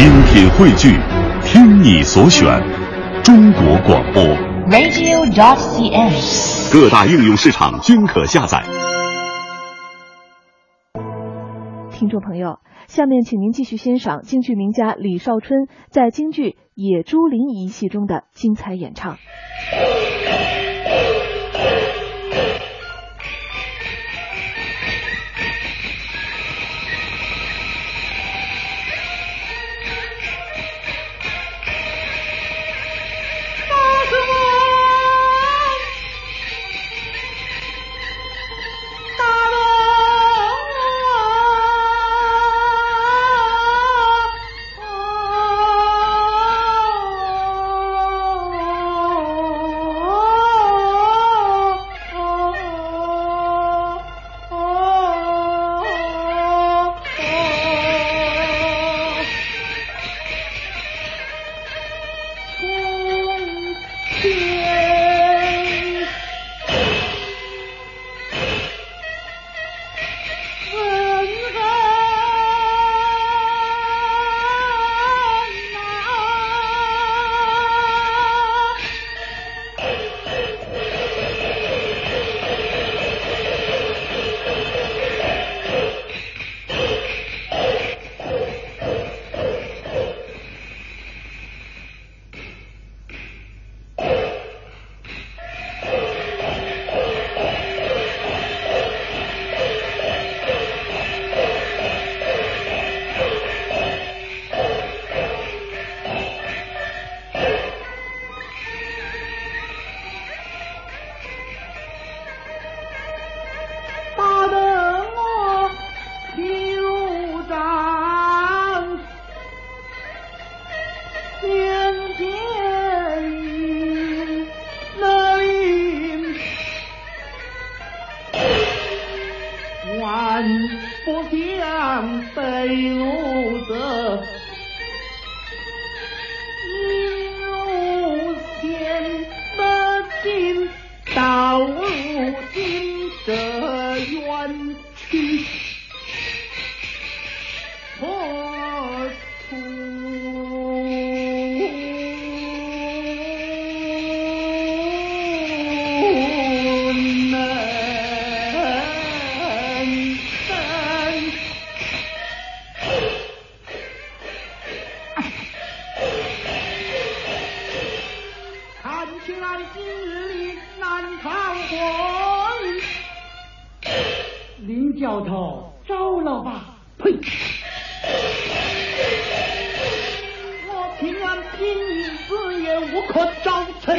精品汇聚，听你所选，中国广播。radio.cn。各大应用市场均可下载。听众朋友，下面请您继续欣赏京剧名家李少春在京剧《野猪林》一戏中的精彩演唱。想被掳者，应如先得进，到如今林教头招了吧？呸！我平安平日子也无可招称。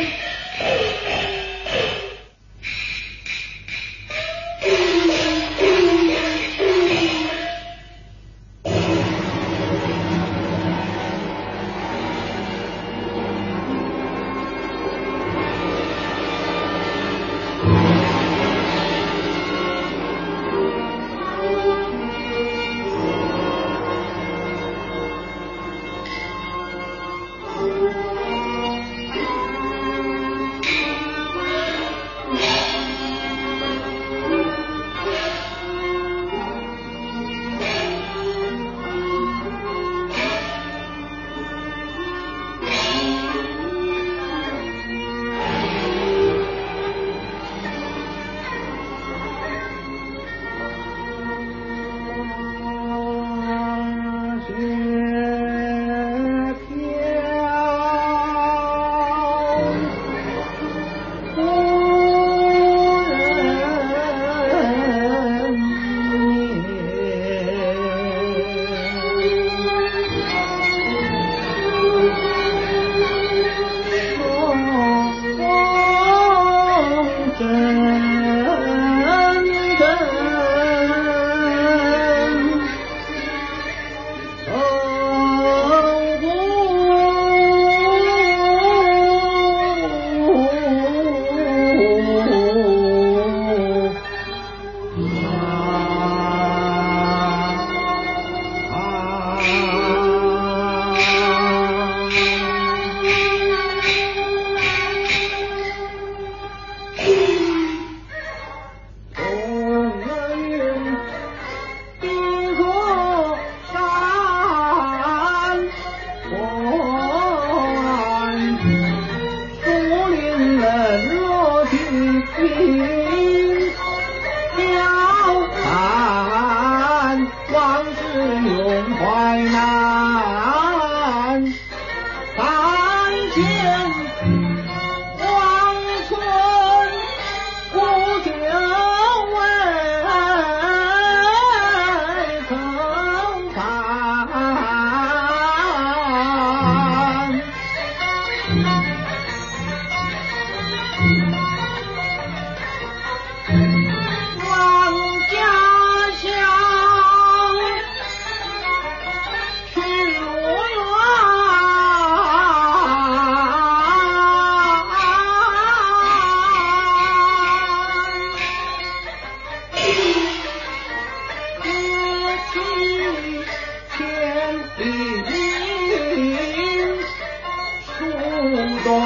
关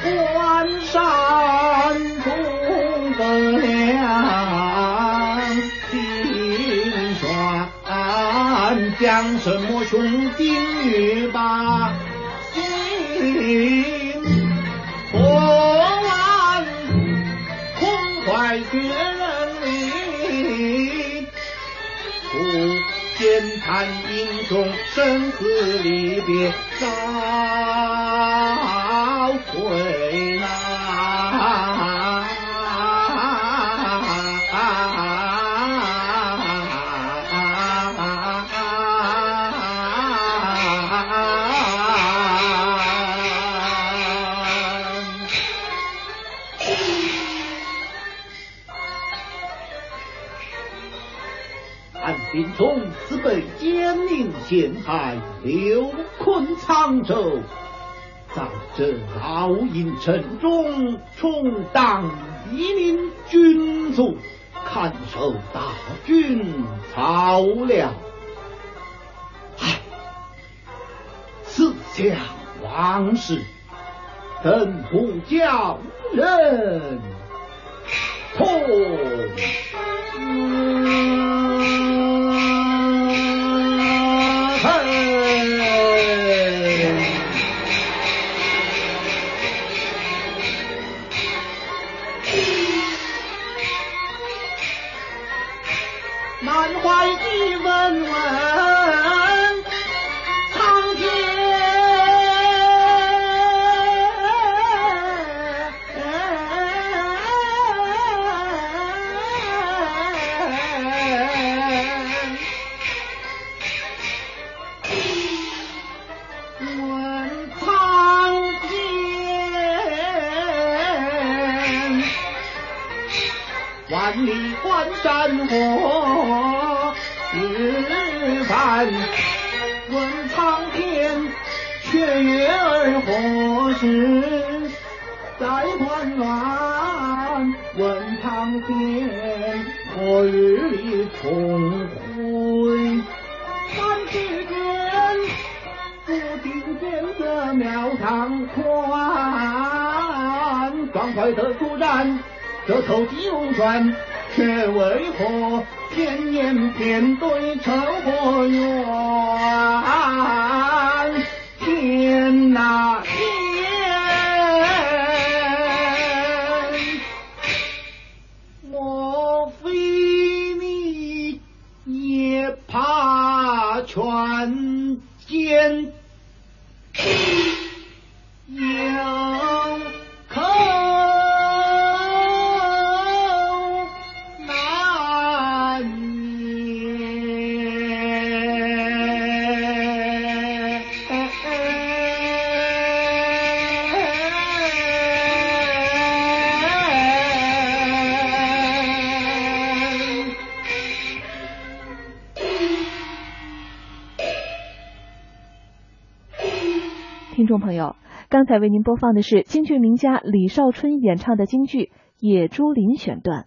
关山中更凉，心酸将什么雄心欲拔心，破万空怀绝人命，不见谈英雄生死离别伤。归来。韩炳忠自被江宁陷害，流困沧州，在这老营城中充当一名军卒，看守大军草料。唉，此想往事，怎不叫人痛？万里关山河日繁。问苍天，却月儿何时再还鸾？问苍天，何日里重回？三世间。不听见这庙堂宽，壮怀的突然，这头九转，却为何偏言偏对成何缘？众朋友，刚才为您播放的是京剧名家李少春演唱的京剧《野猪林》选段。